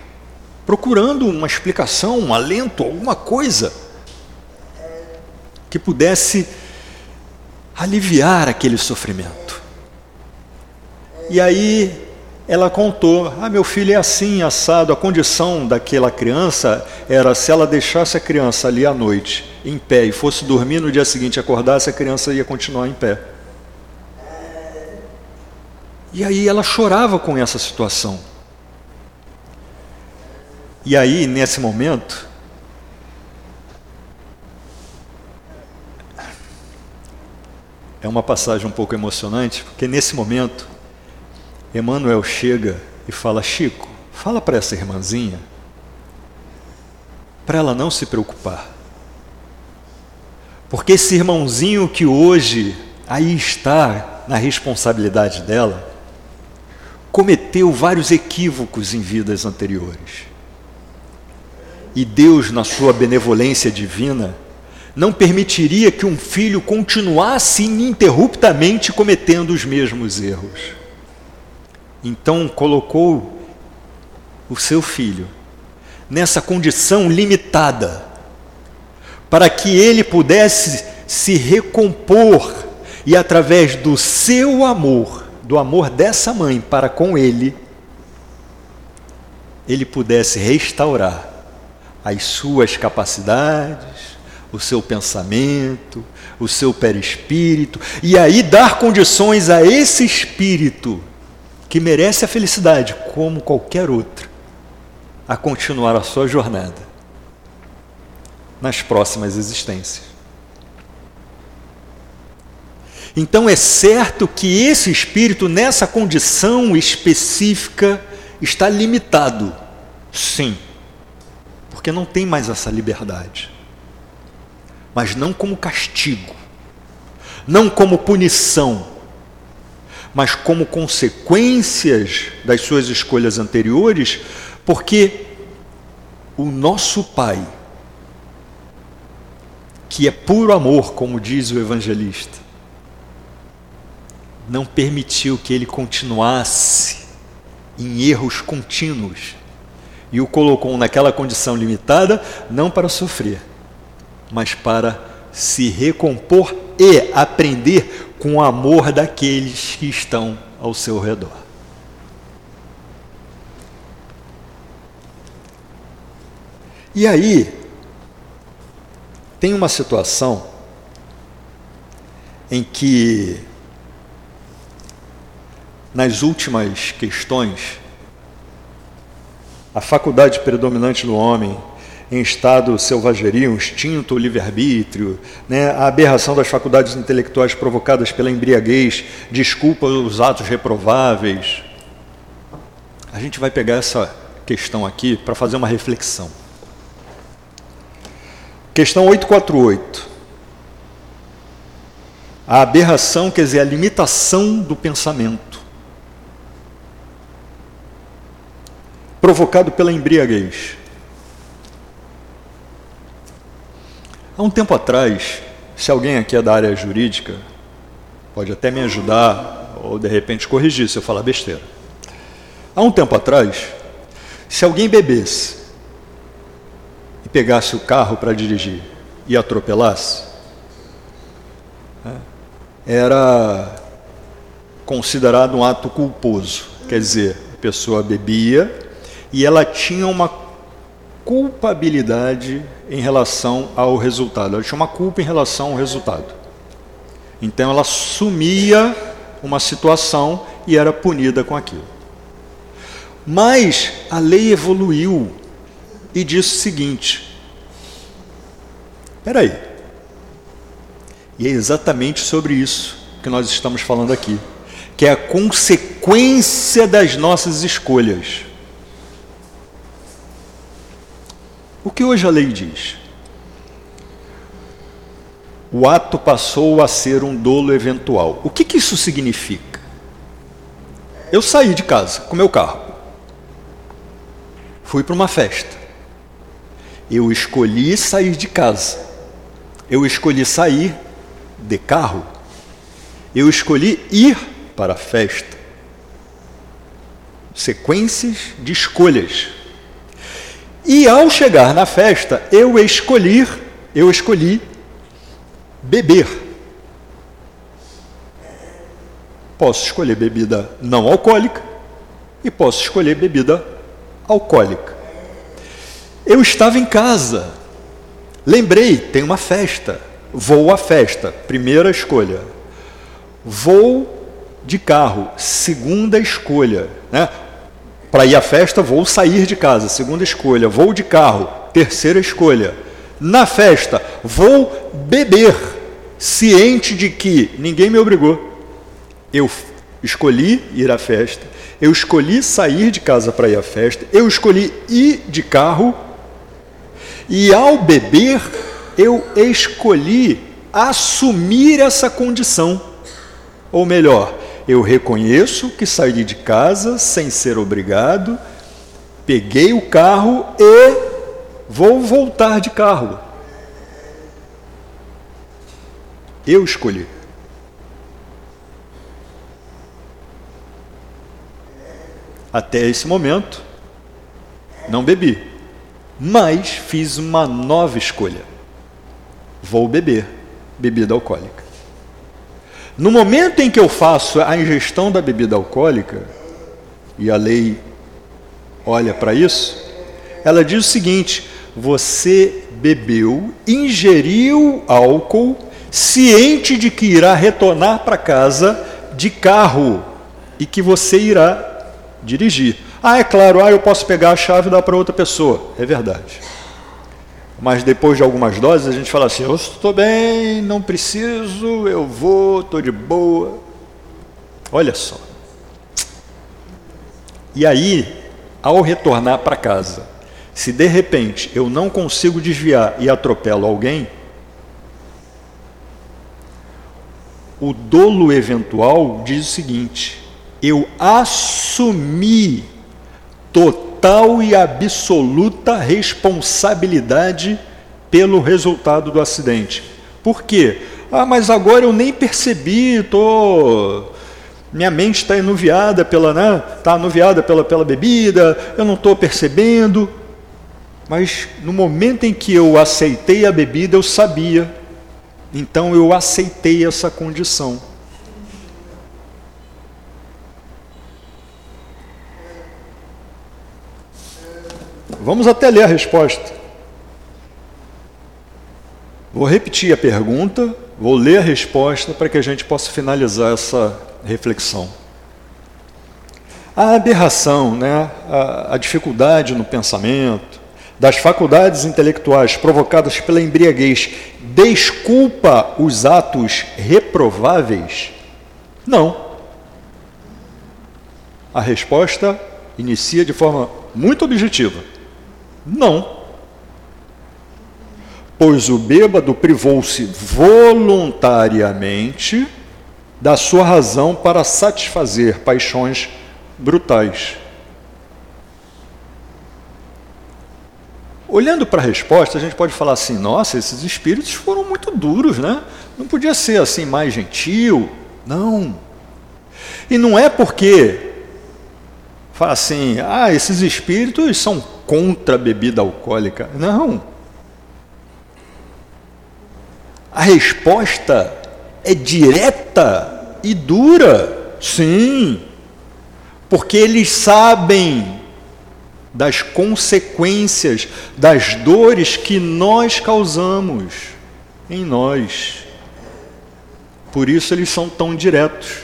procurando uma explicação, um alento, alguma coisa que pudesse aliviar aquele sofrimento. E aí ela contou: Ah, meu filho é assim, assado. A condição daquela criança era se ela deixasse a criança ali à noite, em pé, e fosse dormir no dia seguinte acordasse, a criança ia continuar em pé. E aí ela chorava com essa situação. E aí, nesse momento, é uma passagem um pouco emocionante, porque nesse momento Emmanuel chega e fala: Chico, fala para essa irmãzinha, para ela não se preocupar. Porque esse irmãozinho que hoje aí está na responsabilidade dela, cometeu vários equívocos em vidas anteriores. E Deus, na sua benevolência divina, não permitiria que um filho continuasse ininterruptamente cometendo os mesmos erros. Então colocou o seu filho nessa condição limitada, para que ele pudesse se recompor e através do seu amor, do amor dessa mãe para com ele, ele pudesse restaurar as suas capacidades, o seu pensamento, o seu perispírito, e aí dar condições a esse espírito que merece a felicidade, como qualquer outro, a continuar a sua jornada nas próximas existências. Então é certo que esse espírito, nessa condição específica, está limitado. Sim, porque não tem mais essa liberdade. Mas não como castigo, não como punição, mas como consequências das suas escolhas anteriores, porque o nosso Pai, que é puro amor, como diz o evangelista, não permitiu que ele continuasse em erros contínuos e o colocou naquela condição limitada, não para sofrer, mas para se recompor e aprender com o amor daqueles que estão ao seu redor. E aí, tem uma situação em que, nas últimas questões, a faculdade predominante do homem em estado selvageria, um instinto, livre-arbítrio, né? a aberração das faculdades intelectuais provocadas pela embriaguez, desculpa os atos reprováveis. A gente vai pegar essa questão aqui para fazer uma reflexão. Questão 848. A aberração, quer dizer, a limitação do pensamento. Provocado pela embriaguez. Há um tempo atrás, se alguém aqui é da área jurídica, pode até me ajudar ou de repente corrigir se eu falar besteira. Há um tempo atrás, se alguém bebesse e pegasse o carro para dirigir e atropelasse, né, era considerado um ato culposo. Quer dizer, a pessoa bebia e ela tinha uma culpabilidade em relação ao resultado. Ela tinha uma culpa em relação ao resultado. Então ela assumia uma situação e era punida com aquilo. Mas a lei evoluiu e disse o seguinte: espera aí. E é exatamente sobre isso que nós estamos falando aqui, que é a consequência das nossas escolhas. O que hoje a lei diz? O ato passou a ser um dolo eventual. O que, que isso significa? Eu saí de casa com meu carro, fui para uma festa. Eu escolhi sair de casa. Eu escolhi sair de carro. Eu escolhi ir para a festa. Sequências de escolhas. E ao chegar na festa, eu escolhi, eu escolhi beber. Posso escolher bebida não alcoólica e posso escolher bebida alcoólica. Eu estava em casa, lembrei, tem uma festa, vou à festa, primeira escolha. Vou de carro, segunda escolha. Né? Para ir à festa, vou sair de casa. Segunda escolha, vou de carro. Terceira escolha. Na festa, vou beber, ciente de que ninguém me obrigou. Eu escolhi ir à festa, eu escolhi sair de casa para ir à festa, eu escolhi ir de carro, e ao beber, eu escolhi assumir essa condição. Ou melhor, eu reconheço que saí de casa sem ser obrigado, peguei o carro e vou voltar de carro. Eu escolhi. Até esse momento, não bebi, mas fiz uma nova escolha. Vou beber bebida alcoólica. No momento em que eu faço a ingestão da bebida alcoólica, e a lei olha para isso, ela diz o seguinte: você bebeu, ingeriu álcool, ciente de que irá retornar para casa de carro e que você irá dirigir. Ah, é claro, ah, eu posso pegar a chave e dar para outra pessoa. É verdade. Mas depois de algumas doses, a gente fala assim: eu estou bem, não preciso, eu vou, estou de boa. Olha só. E aí, ao retornar para casa, se de repente eu não consigo desviar e atropelo alguém, O dolo eventual diz o seguinte: eu assumi total e absoluta responsabilidade pelo resultado do acidente. Por quê? Ah, mas agora eu nem percebi, tô minha mente está enuviada pela, né? Tá anuviada pela, pela bebida, eu não estou percebendo. Mas no momento em que eu aceitei a bebida, eu sabia. Então eu aceitei essa condição. Vamos até ler a resposta. Vou repetir a pergunta, vou ler a resposta para que a gente possa finalizar essa reflexão. A aberração, né, a, a dificuldade no pensamento, das faculdades intelectuais provocadas pela embriaguez, desculpa os atos reprováveis? Não. A resposta inicia de forma muito objetiva. Não. Pois o bêbado privou-se voluntariamente da sua razão para satisfazer paixões brutais. Olhando para a resposta, a gente pode falar assim: nossa, esses espíritos foram muito duros, né? Não podia ser assim mais gentil. Não. E não é porque fala assim: ah, esses espíritos são contra a bebida alcoólica. Não. A resposta é direta e dura. Sim. Porque eles sabem das consequências, das dores que nós causamos em nós. Por isso eles são tão diretos.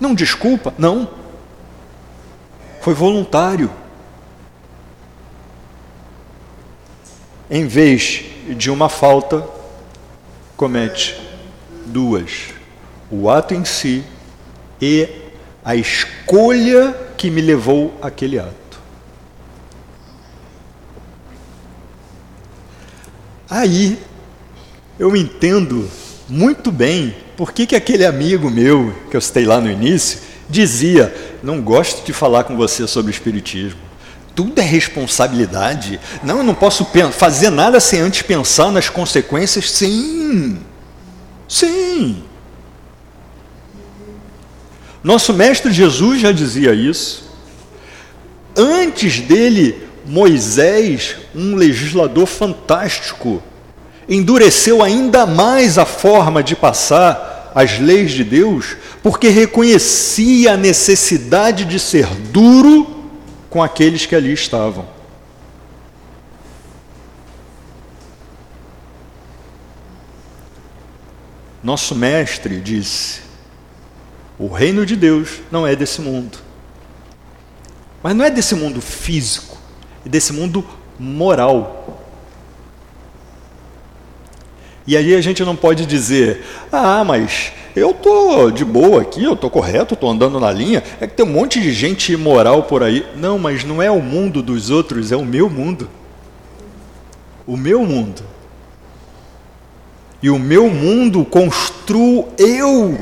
Não desculpa, não. Foi voluntário. Em vez de uma falta, comete duas: o ato em si e a escolha que me levou àquele ato. Aí eu entendo muito bem por que, que aquele amigo meu, que eu citei lá no início, dizia: Não gosto de falar com você sobre Espiritismo tudo é responsabilidade. Não, eu não posso fazer nada sem antes pensar nas consequências. Sim, sim. Nosso mestre Jesus já dizia isso. Antes dele, Moisés, um legislador fantástico, endureceu ainda mais a forma de passar as leis de Deus, porque reconhecia a necessidade de ser duro com aqueles que ali estavam. Nosso mestre disse: o reino de Deus não é desse mundo. Mas não é desse mundo físico, é desse mundo moral. E aí a gente não pode dizer, ah, mas eu tô de boa aqui, eu tô correto, tô andando na linha. É que tem um monte de gente imoral por aí. Não, mas não é o mundo dos outros, é o meu mundo. O meu mundo. E o meu mundo construo eu.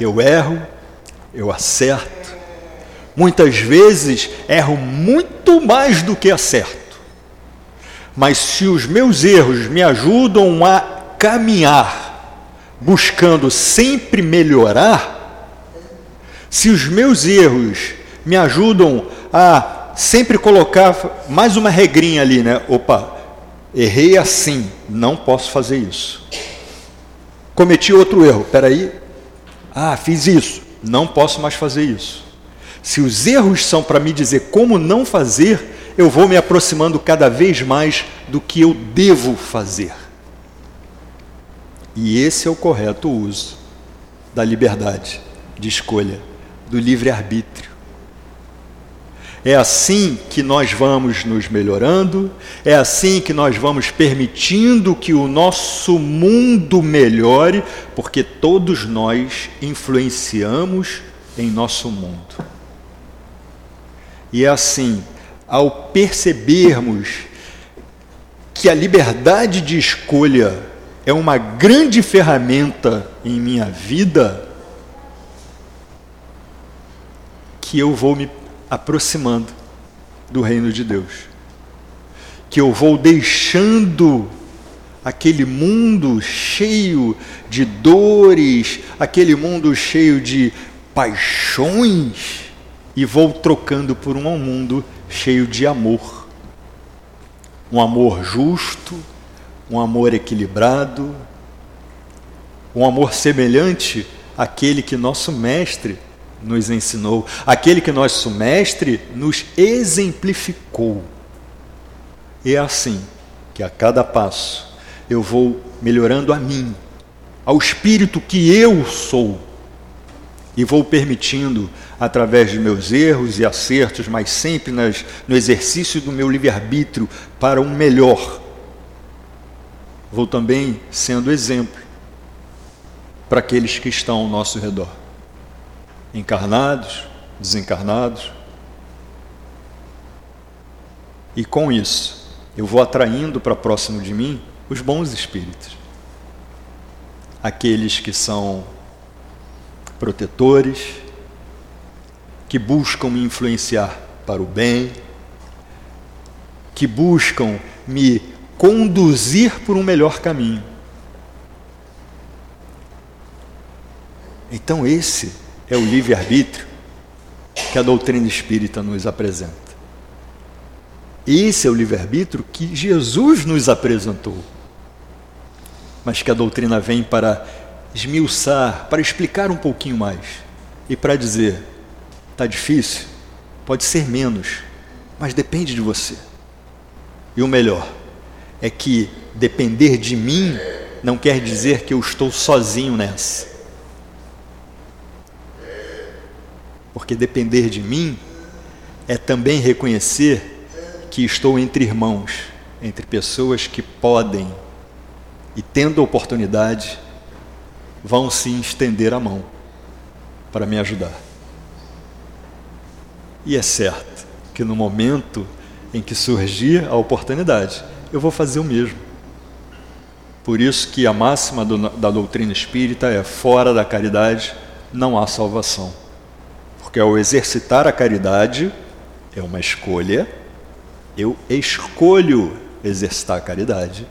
Eu erro, eu acerto. Muitas vezes erro muito mais do que acerto. Mas se os meus erros me ajudam a caminhar, buscando sempre melhorar, se os meus erros me ajudam a sempre colocar mais uma regrinha ali, né? Opa, errei assim, não posso fazer isso. Cometi outro erro, peraí. Ah, fiz isso, não posso mais fazer isso. Se os erros são para me dizer como não fazer, eu vou me aproximando cada vez mais do que eu devo fazer. E esse é o correto uso da liberdade de escolha, do livre-arbítrio. É assim que nós vamos nos melhorando, é assim que nós vamos permitindo que o nosso mundo melhore, porque todos nós influenciamos em nosso mundo. E é assim ao percebermos que a liberdade de escolha é uma grande ferramenta em minha vida, que eu vou me aproximando do reino de Deus. Que eu vou deixando aquele mundo cheio de dores, aquele mundo cheio de paixões, e vou trocando por um mundo cheio de amor. Um amor justo, um amor equilibrado, um amor semelhante àquele que nosso mestre nos ensinou, aquele que nosso mestre nos exemplificou. E é assim que a cada passo eu vou melhorando a mim, ao espírito que eu sou, e vou permitindo, através de meus erros e acertos, mas sempre nas, no exercício do meu livre-arbítrio para um melhor, vou também sendo exemplo para aqueles que estão ao nosso redor encarnados, desencarnados. E com isso, eu vou atraindo para próximo de mim os bons espíritos. Aqueles que são protetores, que buscam me influenciar para o bem, que buscam me conduzir por um melhor caminho. Então, esse é o livre-arbítrio que a doutrina espírita nos apresenta. Esse é o livre-arbítrio que Jesus nos apresentou, mas que a doutrina vem para esmiuçar, para explicar um pouquinho mais e para dizer: está difícil, pode ser menos, mas depende de você. E o melhor é que depender de mim não quer dizer que eu estou sozinho nessa. Porque depender de mim é também reconhecer que estou entre irmãos, entre pessoas que podem e tendo oportunidade vão se estender a mão para me ajudar. E é certo que no momento em que surgir a oportunidade, eu vou fazer o mesmo. Por isso que a máxima do, da doutrina espírita é fora da caridade não há salvação porque ao exercitar a caridade, é uma escolha, eu escolho exercitar a caridade.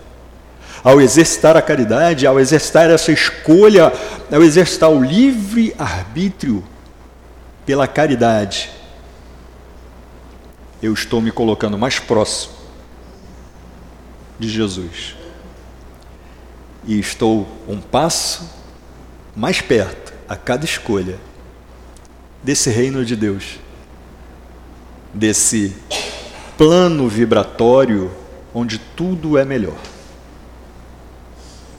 Ao exercitar a caridade, ao exercitar essa escolha, ao exercitar o livre arbítrio pela caridade, eu estou me colocando mais próximo de Jesus. E estou um passo mais perto a cada escolha desse reino de Deus, desse plano vibratório onde tudo é melhor,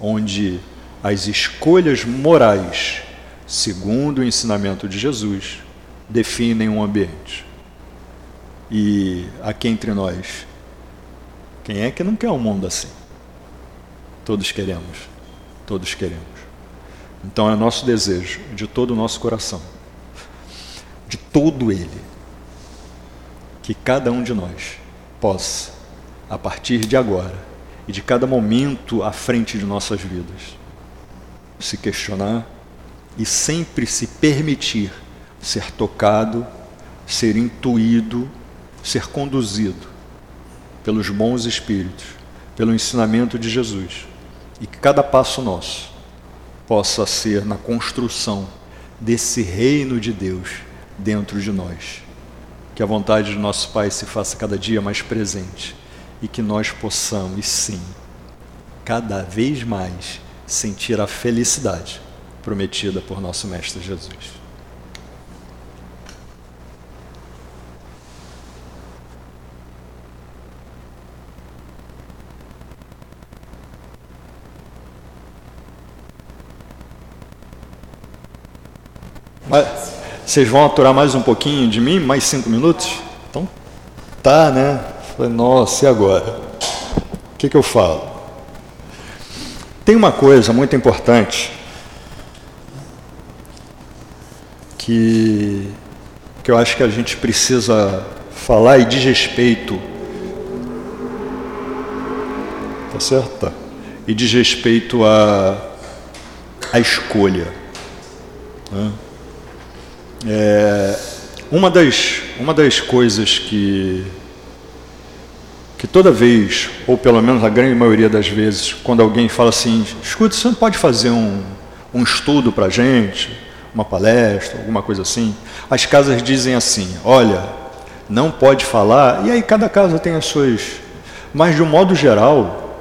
onde as escolhas morais, segundo o ensinamento de Jesus, definem um ambiente. E aqui entre nós, quem é que não quer um mundo assim? Todos queremos, todos queremos. Então é nosso desejo, de todo o nosso coração, de todo ele. Que cada um de nós possa, a partir de agora e de cada momento à frente de nossas vidas, se questionar e sempre se permitir ser tocado, ser intuído, ser conduzido pelos bons espíritos, pelo ensinamento de Jesus. E que cada passo nosso possa ser na construção desse reino de Deus dentro de nós. Que a vontade de nosso Pai se faça cada dia mais presente e que nós possamos, sim, cada vez mais sentir a felicidade prometida por nosso Mestre Jesus. Vocês vão aturar mais um pouquinho de mim? Mais cinco minutos? Então, tá, né? Falei, nossa, e agora? O que, que eu falo? Tem uma coisa muito importante que, que eu acho que a gente precisa falar e diz respeito Tá certo? Tá. E diz respeito à a, a escolha. Né? É, uma, das, uma das coisas que, que toda vez, ou pelo menos a grande maioria das vezes, quando alguém fala assim, escuta, você não pode fazer um, um estudo para a gente, uma palestra, alguma coisa assim, as casas dizem assim, olha, não pode falar, e aí cada casa tem as suas. Mas de um modo geral,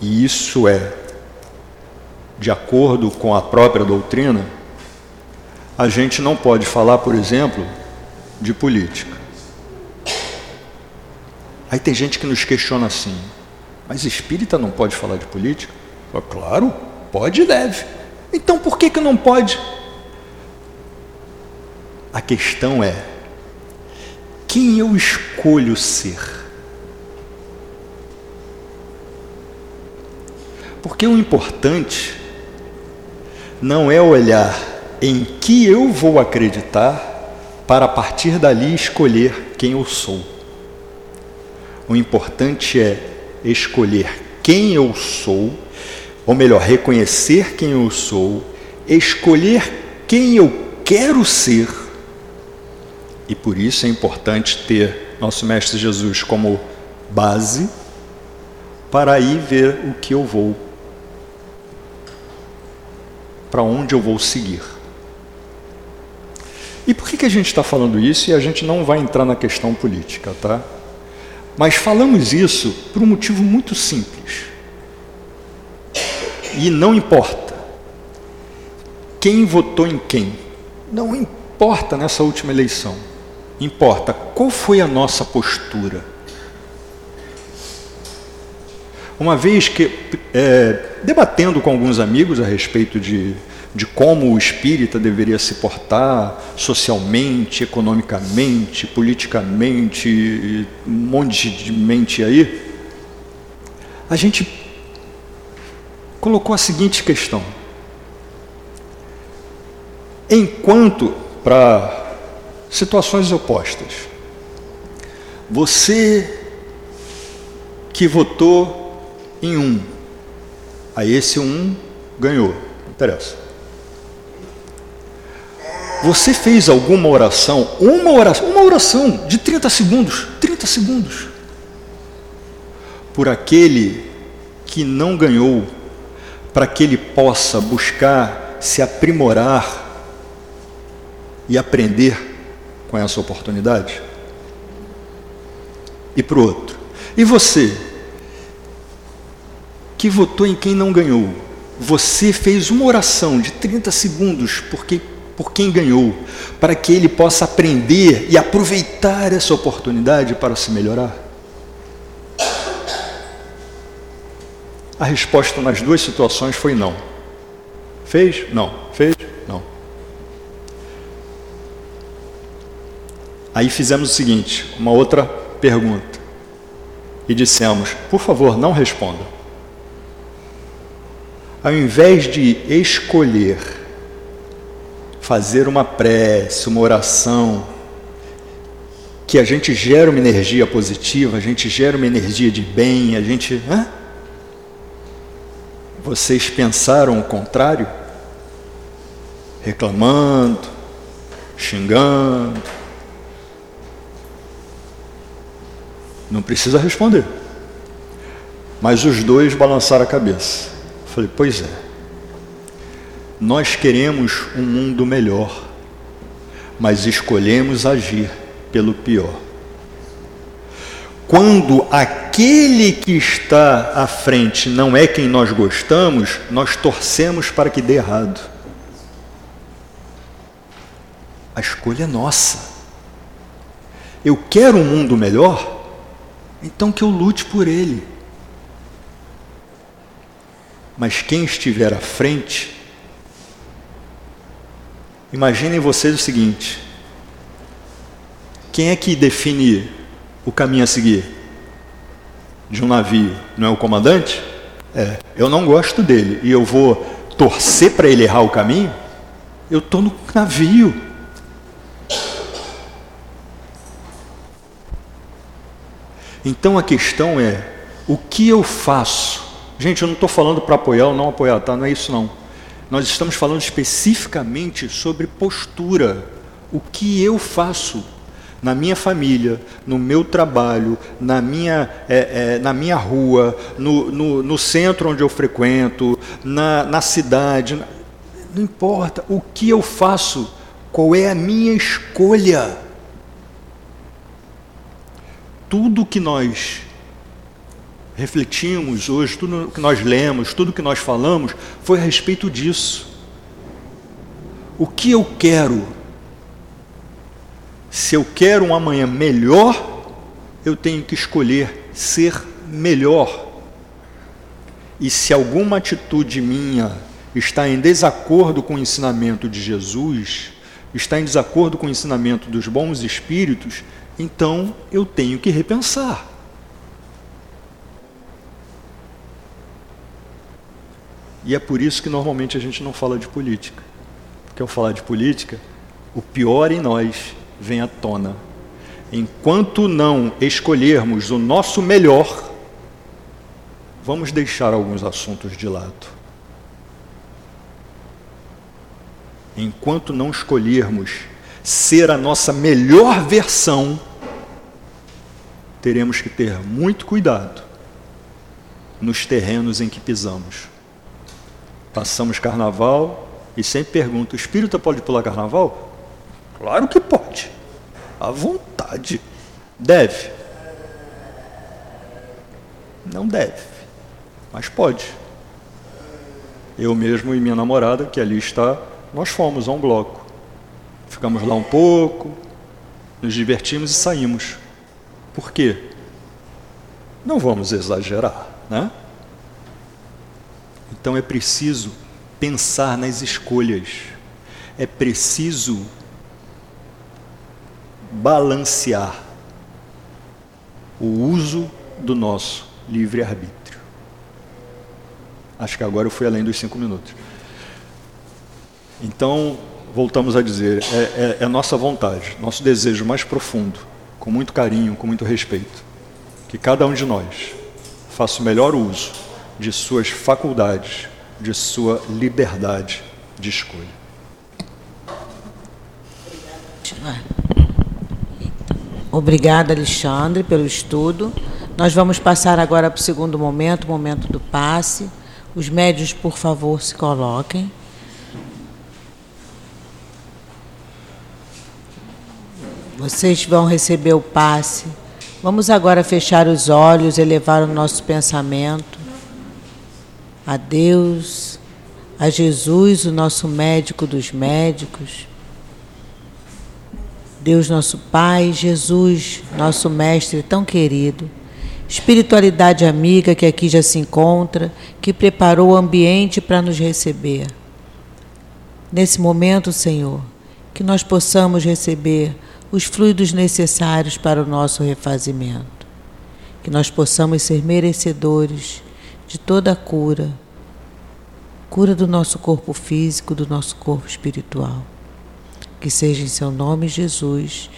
e isso é de acordo com a própria doutrina, a gente não pode falar, por exemplo, de política. Aí tem gente que nos questiona assim, mas espírita não pode falar de política? claro, pode e deve. Então por que, que não pode? A questão é, quem eu escolho ser? Porque o importante não é olhar em que eu vou acreditar para a partir dali escolher quem eu sou. O importante é escolher quem eu sou, ou melhor, reconhecer quem eu sou, escolher quem eu quero ser e por isso é importante ter nosso Mestre Jesus como base para aí ver o que eu vou, para onde eu vou seguir. E por que, que a gente está falando isso e a gente não vai entrar na questão política, tá? Mas falamos isso por um motivo muito simples. E não importa quem votou em quem, não importa nessa última eleição. Importa qual foi a nossa postura. Uma vez que, é, debatendo com alguns amigos a respeito de, de como o espírita deveria se portar socialmente, economicamente, politicamente, um monte de mente aí, a gente colocou a seguinte questão. Enquanto, para situações opostas. Você que votou em um, aí esse um ganhou, não interessa. Você fez alguma oração, uma oração, uma oração de 30 segundos, 30 segundos, por aquele que não ganhou, para que ele possa buscar se aprimorar e aprender com essa oportunidade? E para o outro. E você, que votou em quem não ganhou, você fez uma oração de 30 segundos porque, por quem ganhou, para que ele possa aprender e aproveitar essa oportunidade para se melhorar? A resposta nas duas situações foi não. Fez? Não. Fez? Aí fizemos o seguinte, uma outra pergunta. E dissemos, por favor, não responda. Ao invés de escolher fazer uma prece, uma oração, que a gente gera uma energia positiva, a gente gera uma energia de bem, a gente. Hã? Vocês pensaram o contrário? Reclamando, xingando, Não precisa responder. Mas os dois balançaram a cabeça. falei, pois é. Nós queremos um mundo melhor, mas escolhemos agir pelo pior. Quando aquele que está à frente não é quem nós gostamos, nós torcemos para que dê errado. A escolha é nossa. Eu quero um mundo melhor, então que eu lute por ele. Mas quem estiver à frente, imaginem vocês o seguinte: quem é que define o caminho a seguir de um navio? Não é o comandante? É, eu não gosto dele e eu vou torcer para ele errar o caminho? Eu estou no navio. Então a questão é O que eu faço? Gente, eu não estou falando para apoiar ou não apoiar, tá? Não é isso não. Nós estamos falando especificamente sobre postura. O que eu faço na minha família, no meu trabalho, na minha, é, é, na minha rua, no, no, no, centro onde eu frequento, na, na cidade. Não importa o que eu faço, qual é a minha escolha. Tudo que nós refletimos hoje, tudo que nós lemos, tudo que nós falamos, foi a respeito disso. O que eu quero? Se eu quero um amanhã melhor, eu tenho que escolher ser melhor. E se alguma atitude minha está em desacordo com o ensinamento de Jesus, está em desacordo com o ensinamento dos bons espíritos, então eu tenho que repensar. E é por isso que normalmente a gente não fala de política. Porque ao falar de política, o pior em nós vem à tona. Enquanto não escolhermos o nosso melhor, vamos deixar alguns assuntos de lado. Enquanto não escolhermos ser a nossa melhor versão, teremos que ter muito cuidado nos terrenos em que pisamos. Passamos carnaval e sempre pergunto: o espírita pode pular carnaval? Claro que pode. À vontade. Deve. Não deve, mas pode. Eu mesmo e minha namorada, que ali está, nós fomos a um bloco. Ficamos lá um pouco, nos divertimos e saímos. Por quê? Não vamos exagerar, né? Então é preciso pensar nas escolhas, é preciso balancear o uso do nosso livre-arbítrio. Acho que agora eu fui além dos cinco minutos. Então, voltamos a dizer, é, é, é nossa vontade, nosso desejo mais profundo, com muito carinho, com muito respeito, que cada um de nós faça o melhor uso de suas faculdades, de sua liberdade de escolha. Obrigada, Alexandre, pelo estudo. Nós vamos passar agora para o segundo momento, o momento do passe. Os médios, por favor, se coloquem. Vocês vão receber o passe. Vamos agora fechar os olhos, elevar o nosso pensamento a Deus, a Jesus, o nosso médico dos médicos. Deus, nosso Pai, Jesus, nosso Mestre tão querido, espiritualidade amiga que aqui já se encontra, que preparou o ambiente para nos receber. Nesse momento, Senhor, que nós possamos receber os fluidos necessários para o nosso refazimento, que nós possamos ser merecedores de toda a cura, cura do nosso corpo físico, do nosso corpo espiritual. Que seja em seu nome, Jesus,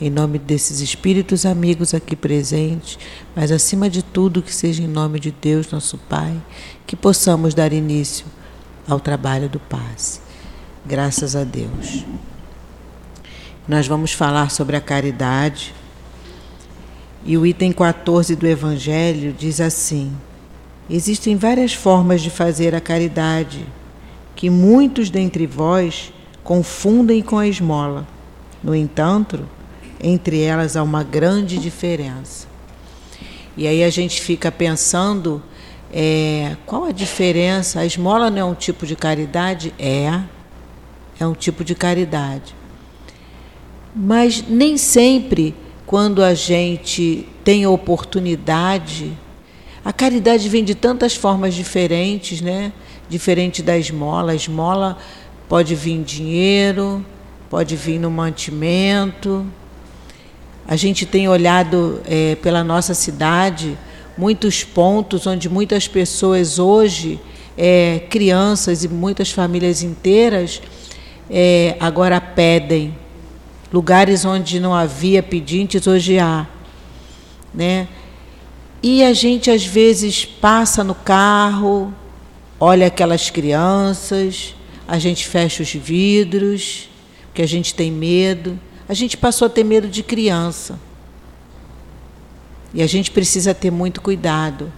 em nome desses espíritos amigos aqui presentes, mas acima de tudo, que seja em nome de Deus, nosso Pai, que possamos dar início ao trabalho do passe. Graças a Deus. Nós vamos falar sobre a caridade. E o item 14 do Evangelho diz assim: Existem várias formas de fazer a caridade, que muitos dentre vós confundem com a esmola. No entanto, entre elas há uma grande diferença. E aí a gente fica pensando é, qual a diferença? A esmola não é um tipo de caridade? É, é um tipo de caridade. Mas nem sempre, quando a gente tem a oportunidade a caridade vem de tantas formas diferentes, né? Diferente da esmola. A esmola pode vir em dinheiro, pode vir no mantimento. A gente tem olhado é, pela nossa cidade muitos pontos onde muitas pessoas hoje, é, crianças e muitas famílias inteiras, é, agora pedem. Lugares onde não havia pedintes, hoje há. Né? E a gente às vezes passa no carro, olha aquelas crianças, a gente fecha os vidros, porque a gente tem medo. A gente passou a ter medo de criança. E a gente precisa ter muito cuidado,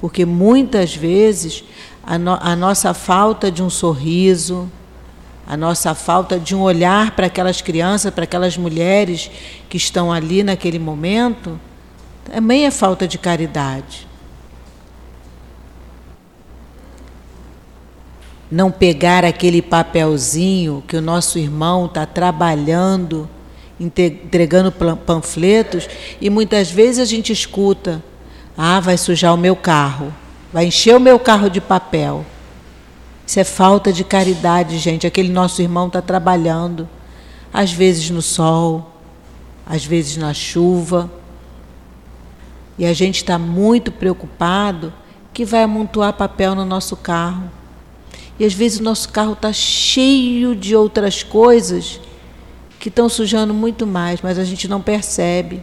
porque muitas vezes a, no, a nossa falta de um sorriso, a nossa falta de um olhar para aquelas crianças, para aquelas mulheres que estão ali naquele momento, também é falta de caridade. Não pegar aquele papelzinho que o nosso irmão está trabalhando, entregando panfletos, e muitas vezes a gente escuta: ah, vai sujar o meu carro, vai encher o meu carro de papel. Isso é falta de caridade, gente. Aquele nosso irmão está trabalhando, às vezes no sol, às vezes na chuva. E a gente está muito preocupado que vai amontoar papel no nosso carro. E às vezes o nosso carro está cheio de outras coisas que estão sujando muito mais, mas a gente não percebe.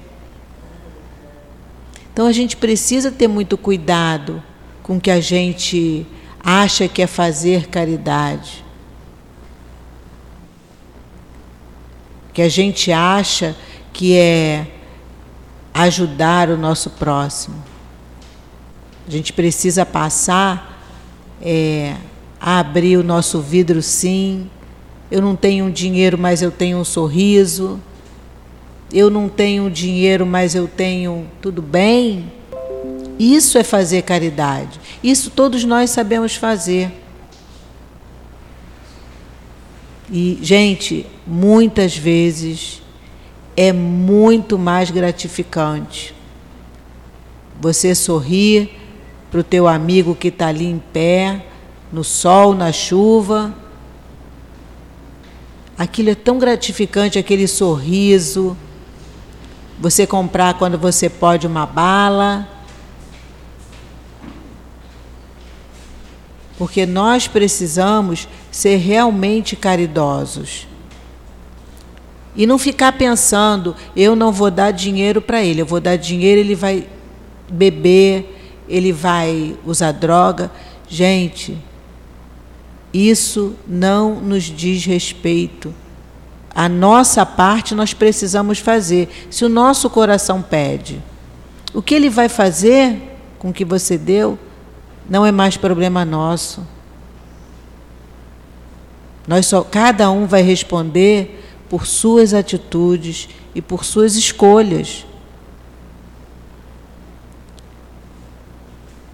Então a gente precisa ter muito cuidado com o que a gente acha que é fazer caridade. Que a gente acha que é ajudar o nosso próximo. A gente precisa passar é, a abrir o nosso vidro, sim. Eu não tenho dinheiro, mas eu tenho um sorriso. Eu não tenho dinheiro, mas eu tenho tudo bem. Isso é fazer caridade. Isso todos nós sabemos fazer. E, gente, muitas vezes é muito mais gratificante você sorrir para o teu amigo que está ali em pé, no sol, na chuva. Aquilo é tão gratificante, aquele sorriso. Você comprar quando você pode uma bala porque nós precisamos ser realmente caridosos. E não ficar pensando, eu não vou dar dinheiro para ele, eu vou dar dinheiro, ele vai beber, ele vai usar droga. Gente, isso não nos diz respeito. A nossa parte nós precisamos fazer. Se o nosso coração pede, o que ele vai fazer com o que você deu? não é mais problema nosso. Nós só, cada um vai responder por suas atitudes e por suas escolhas.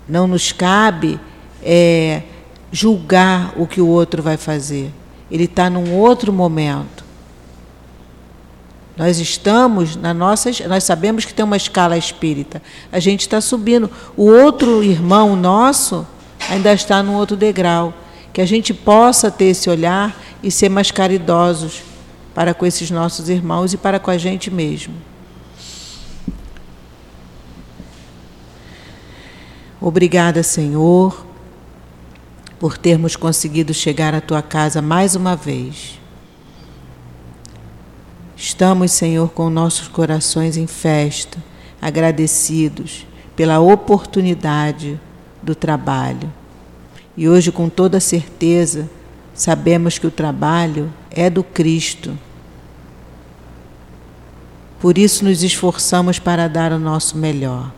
Não nos cabe é, julgar o que o outro vai fazer. Ele está num outro momento. Nós estamos na nossa, nós sabemos que tem uma escala espírita. A gente está subindo. O outro irmão nosso ainda está num outro degrau. Que a gente possa ter esse olhar e ser mais caridosos para com esses nossos irmãos e para com a gente mesmo. Obrigada, Senhor, por termos conseguido chegar à tua casa mais uma vez. Estamos, Senhor, com nossos corações em festa, agradecidos pela oportunidade do trabalho. E hoje, com toda certeza, sabemos que o trabalho é do Cristo. Por isso, nos esforçamos para dar o nosso melhor.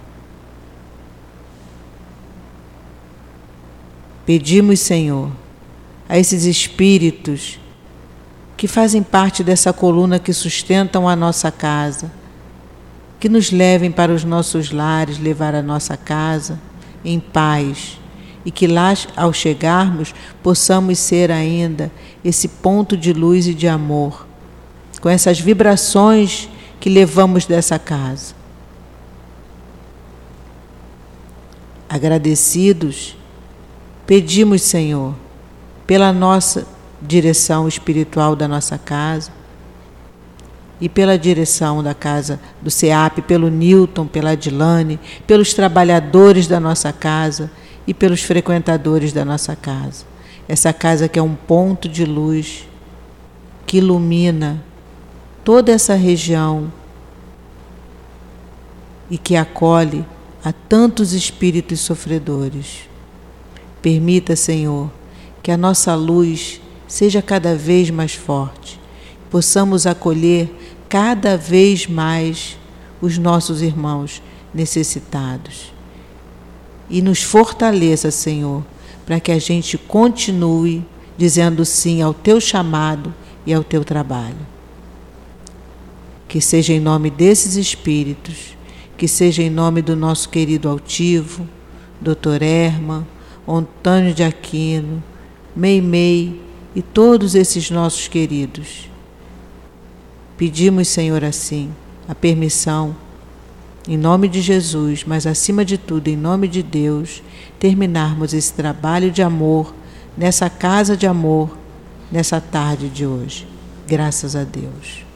Pedimos, Senhor, a esses espíritos que fazem parte dessa coluna que sustentam a nossa casa, que nos levem para os nossos lares, levar a nossa casa em paz e que lá, ao chegarmos, possamos ser ainda esse ponto de luz e de amor, com essas vibrações que levamos dessa casa. Agradecidos, pedimos, Senhor, pela nossa direção espiritual da nossa casa e pela direção da casa do SEAP, pelo Newton, pela Adilane, pelos trabalhadores da nossa casa e pelos frequentadores da nossa casa. Essa casa que é um ponto de luz que ilumina toda essa região e que acolhe a tantos espíritos sofredores. Permita, Senhor, que a nossa luz seja cada vez mais forte, possamos acolher cada vez mais os nossos irmãos necessitados. E nos fortaleça, Senhor, para que a gente continue dizendo sim ao teu chamado e ao teu trabalho. Que seja em nome desses espíritos, que seja em nome do nosso querido altivo, Dr. Erma, Antônio de Aquino, Meimei e todos esses nossos queridos. Pedimos, Senhor, assim, a permissão, em nome de Jesus, mas acima de tudo, em nome de Deus, terminarmos esse trabalho de amor nessa casa de amor, nessa tarde de hoje. Graças a Deus.